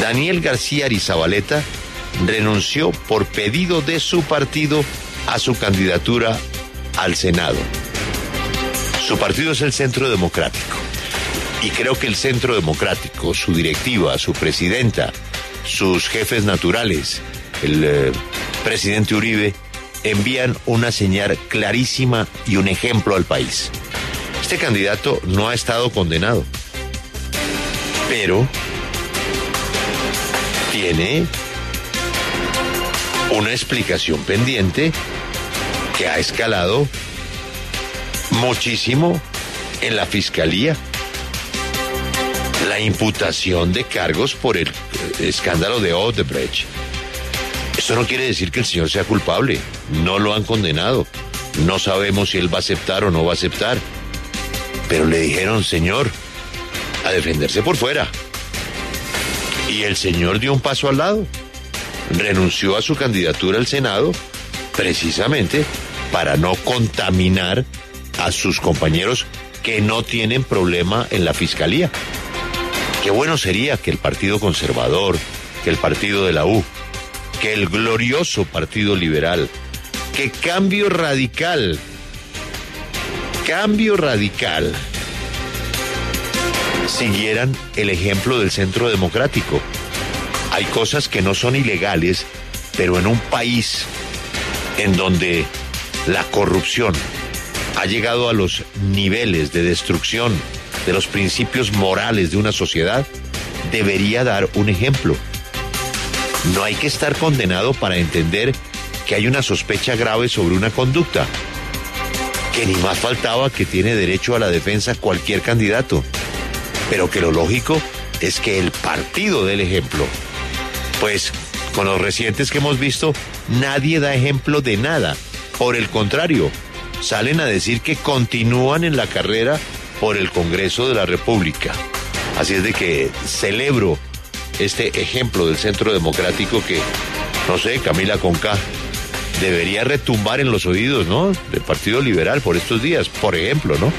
Daniel García Arizabaleta renunció por pedido de su partido a su candidatura al Senado. Su partido es el Centro Democrático. Y creo que el Centro Democrático, su directiva, su presidenta, sus jefes naturales, el eh, presidente Uribe, envían una señal clarísima y un ejemplo al país. Este candidato no ha estado condenado, pero tiene una explicación pendiente que ha escalado muchísimo en la fiscalía. La imputación de cargos por el escándalo de Odebrecht. Esto no quiere decir que el señor sea culpable. No lo han condenado. No sabemos si él va a aceptar o no va a aceptar. Pero le dijeron, señor, a defenderse por fuera. Y el señor dio un paso al lado. Renunció a su candidatura al Senado precisamente para no contaminar a sus compañeros que no tienen problema en la fiscalía. Qué bueno sería que el Partido Conservador, que el Partido de la U, que el glorioso Partido Liberal, que Cambio Radical, Cambio Radical, siguieran el ejemplo del Centro Democrático. Hay cosas que no son ilegales, pero en un país en donde la corrupción ha llegado a los niveles de destrucción de los principios morales de una sociedad, debería dar un ejemplo. No hay que estar condenado para entender que hay una sospecha grave sobre una conducta, que ni más faltaba que tiene derecho a la defensa cualquier candidato, pero que lo lógico es que el partido dé el ejemplo. Pues con los recientes que hemos visto, nadie da ejemplo de nada. Por el contrario, salen a decir que continúan en la carrera por el Congreso de la República. Así es de que celebro este ejemplo del Centro Democrático que, no sé, Camila Conca, debería retumbar en los oídos, ¿no? Del Partido Liberal por estos días, por ejemplo, ¿no?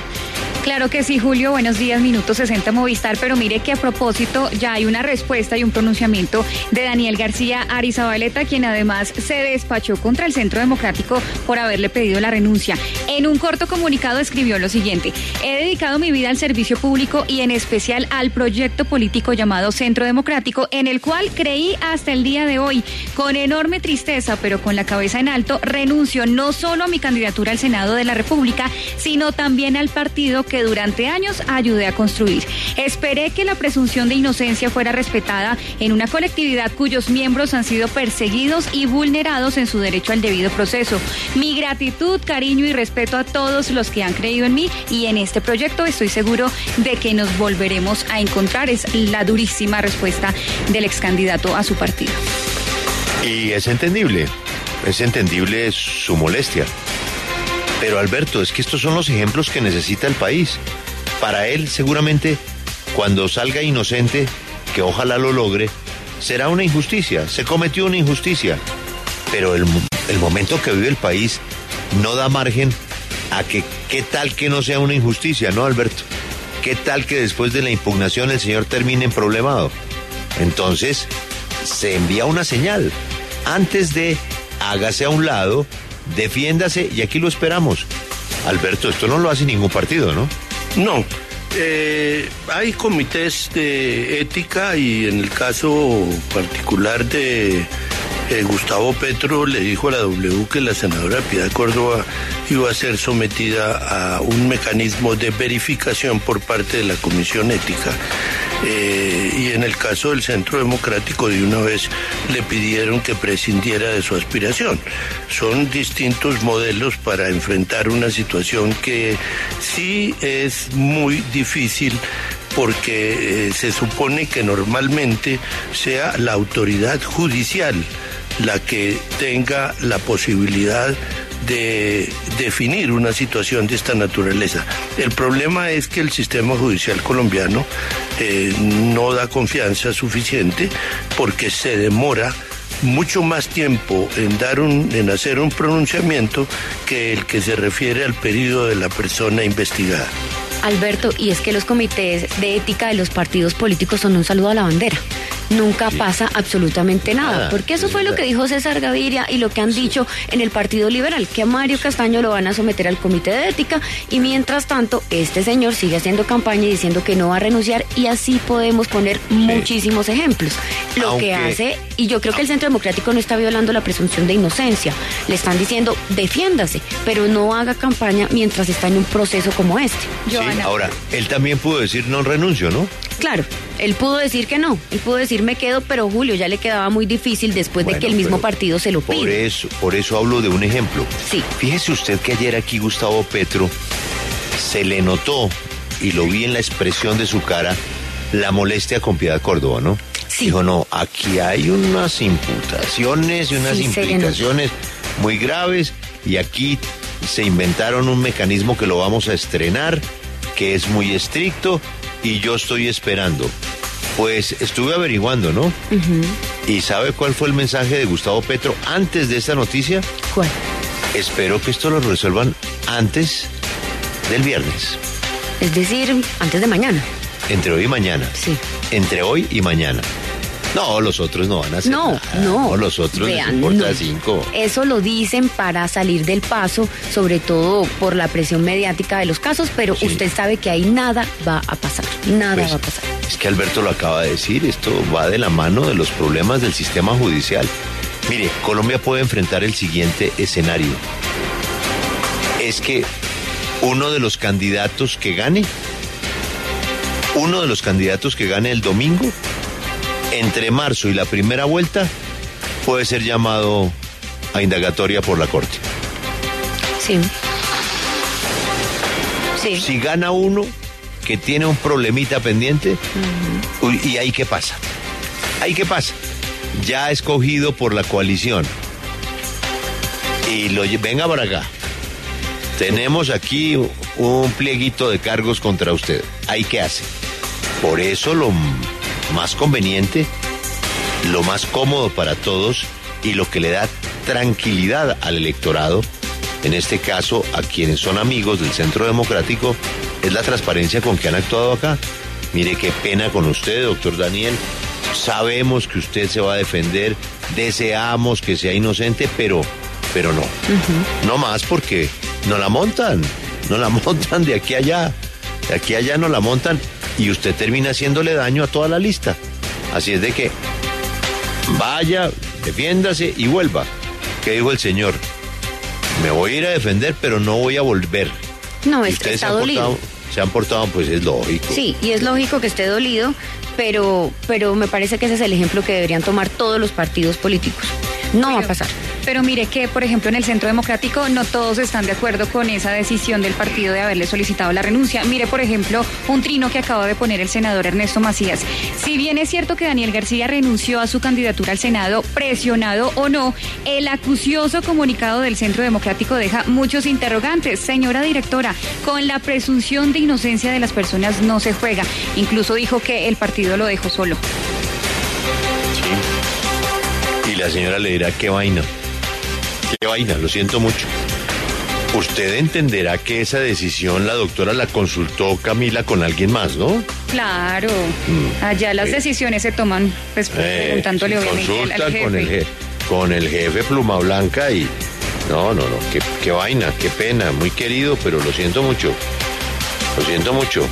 Claro que sí, Julio. Buenos días, minuto 60 Movistar. Pero mire que a propósito ya hay una respuesta y un pronunciamiento de Daniel García Arizabaleta, quien además se despachó contra el Centro Democrático por haberle pedido la renuncia. En un corto comunicado escribió lo siguiente: He dedicado mi vida al servicio público y en especial al proyecto político llamado Centro Democrático, en el cual creí hasta el día de hoy. Con enorme tristeza, pero con la cabeza en alto, renuncio no solo a mi candidatura al Senado de la República, sino también al partido que durante años ayudé a construir. Esperé que la presunción de inocencia fuera respetada en una colectividad cuyos miembros han sido perseguidos y vulnerados en su derecho al debido proceso. Mi gratitud, cariño y respeto a todos los que han creído en mí y en este proyecto estoy seguro de que nos volveremos a encontrar. Es la durísima respuesta del ex candidato a su partido. Y es entendible, es entendible su molestia. Pero Alberto, es que estos son los ejemplos que necesita el país. Para él, seguramente, cuando salga inocente, que ojalá lo logre, será una injusticia, se cometió una injusticia. Pero el, momento que vive el país no da margen a que qué tal que no sea una injusticia, ¿no, Alberto? ¿Qué tal que después de la impugnación el señor termine en problemado? Entonces, se envía una señal. Antes de hágase a un lado, defiéndase y aquí lo esperamos. Alberto, esto no lo hace ningún partido, ¿no? No. Eh, hay comités de ética y en el caso particular de eh, Gustavo Petro le dijo a la W que la senadora Piedad Córdoba iba a ser sometida a un mecanismo de verificación por parte de la Comisión Ética. Eh, y en el caso del Centro Democrático de una vez le pidieron que prescindiera de su aspiración. Son distintos modelos para enfrentar una situación que sí es muy difícil porque eh, se supone que normalmente sea la autoridad judicial la que tenga la posibilidad de definir una situación de esta naturaleza. El problema es que el sistema judicial colombiano eh, no da confianza suficiente porque se demora mucho más tiempo en dar un, en hacer un pronunciamiento que el que se refiere al periodo de la persona investigada. Alberto, y es que los comités de ética de los partidos políticos son un saludo a la bandera. Nunca pasa absolutamente nada. Nada, porque eso es fue lo que dijo César Gaviria y lo que han dicho en el Partido Liberal, que a Mario Castaño lo van a someter al Comité de Ética y mientras tanto este señor sigue haciendo campaña y diciendo que no va a renunciar y así podemos poner muchísimos ejemplos. Lo Aunque- que hace, y yo creo que el Centro Democrático no está violando la presunción de inocencia, le están diciendo defiéndase, pero no haga campaña mientras está en un proceso como este. Ahora, él también pudo decir no renuncio, ¿no? Claro, él pudo decir que no, él pudo decir me quedo, pero Julio ya le quedaba muy difícil después de que el mismo partido se lo Por pide. eso, por eso hablo de un ejemplo. Sí. Fíjese usted que ayer aquí Gustavo Petro se le notó, y lo vi en la expresión de su cara, la molestia con Piedad Córdoba, ¿no? Sí. Dijo, no, aquí hay unas imputaciones y unas Sí, implicaciones muy graves y aquí se inventaron un mecanismo que lo vamos a estrenar, que es muy estricto y yo estoy esperando. Pues estuve averiguando, ¿no? ¿Y sabe cuál fue el mensaje de Gustavo Petro antes de esta noticia? ¿Cuál? Espero que esto lo resuelvan antes del viernes, Es decir, antes de mañana. entre hoy y mañana. Sí. Entre hoy y mañana. No, los otros no van a hacer No, nada. no. los otros les Vean, importa no. cinco. Eso lo dicen para salir del paso, sobre todo por la presión mediática de los casos, pero Sí. usted sabe que ahí nada va a pasar. Nada Pues, va a pasar. es que Alberto lo acaba de decir, esto va de la mano de los problemas del sistema judicial. Mire, Colombia puede enfrentar el siguiente escenario. Es que uno de los candidatos que gane, uno de los candidatos que gane el domingo, entre marzo y la primera vuelta, puede ser llamado a indagatoria por la Corte. Sí. Sí. Si gana uno que tiene un problemita pendiente, ¿y ahí qué pasa? ¿Ahí qué pasa? Ya escogido por la coalición. Y lo venga para acá. Tenemos aquí un plieguito de cargos contra usted. ¿Ahí qué hace? Por eso lo más conveniente, lo más cómodo para todos y lo que le da tranquilidad al electorado, en este caso a quienes son amigos del Centro Democrático, es la transparencia con que han actuado acá. Mire qué pena con usted, doctor Daniel. Sabemos que usted se va a defender, deseamos que sea inocente, pero, pero no. No más porque no la montan, no la montan de aquí a allá, de aquí a allá no la montan y usted termina haciéndole daño a toda la lista. Así es de que vaya, defiéndase y vuelva. ¿Qué dijo el señor? Me voy a ir a defender, pero no voy a volver. No, es- ustedes se está han, dolido. portado, se han portado, pues es lógico. Sí, y es lógico que esté dolido, pero, pero me parece que ese es el ejemplo que deberían tomar todos los partidos políticos. No va a pasar. Pero mire que, por ejemplo, en el Centro Democrático no todos están de acuerdo con esa decisión del partido de haberle solicitado la renuncia. Mire, por ejemplo, un trino que acaba de poner el senador Ernesto Macías. Si bien es cierto que Daniel García renunció a su candidatura al Senado, presionado o no, el acucioso comunicado del Centro Democrático deja muchos interrogantes. Señora directora, con la presunción de inocencia de las personas no se juega. Incluso dijo que el partido lo dejó solo. Y la señora le dirá, qué vaina. Qué vaina, lo siento mucho. Usted entenderá que esa decisión la doctora la consultó Camila con alguien más, ¿no? Claro, allá las decisiones se toman, pues Eh, preguntándole sí, obviamente al- consulta al jefe. con el, je- con el jefe Pluma Blanca y... No, no, no, qué, qué vaina, qué pena, muy querido, pero lo siento mucho. Lo siento mucho.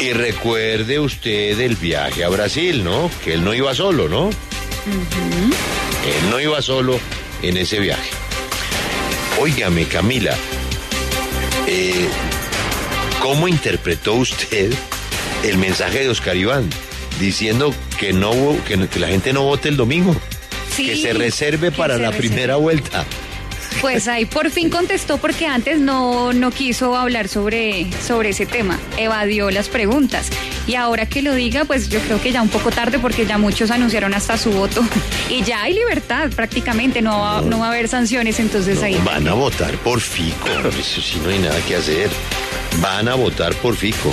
Y recuerde usted el viaje a Brasil, ¿no? Que él no iba solo, ¿no? Él no iba solo en ese viaje. Óigame, Camila, eh, ¿cómo interpretó usted el mensaje de Oscar Iván diciendo que no que, que la gente no vote el domingo? Sí, que se reserve para se la reserve. primera vuelta. Pues ahí por fin contestó porque antes no, no quiso hablar sobre, sobre ese tema, evadió las preguntas. Y ahora que lo diga, pues yo creo que ya un poco tarde porque ya muchos anunciaron hasta su voto. Y ya hay libertad prácticamente, no va, no va a haber sanciones, entonces No, ahí... van a votar por Fico. Eso sí no hay nada que hacer. Van a votar por Fico.